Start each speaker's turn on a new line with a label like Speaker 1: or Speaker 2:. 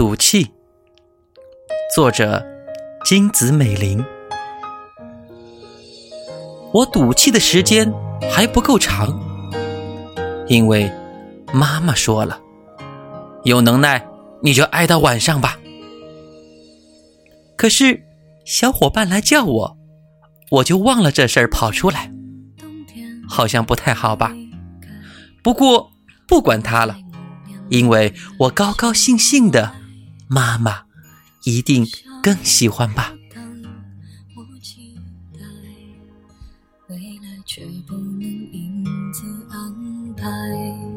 Speaker 1: 赌气，作者金子美玲。我赌气的时间还不够长，因为妈妈说了，有能耐你就挨到晚上吧。可是小伙伴来叫我，我就忘了这事儿跑出来，好像不太好吧。不过不管他了。因为我高高兴兴的，妈妈一定更喜欢吧。未来却不能因此安排。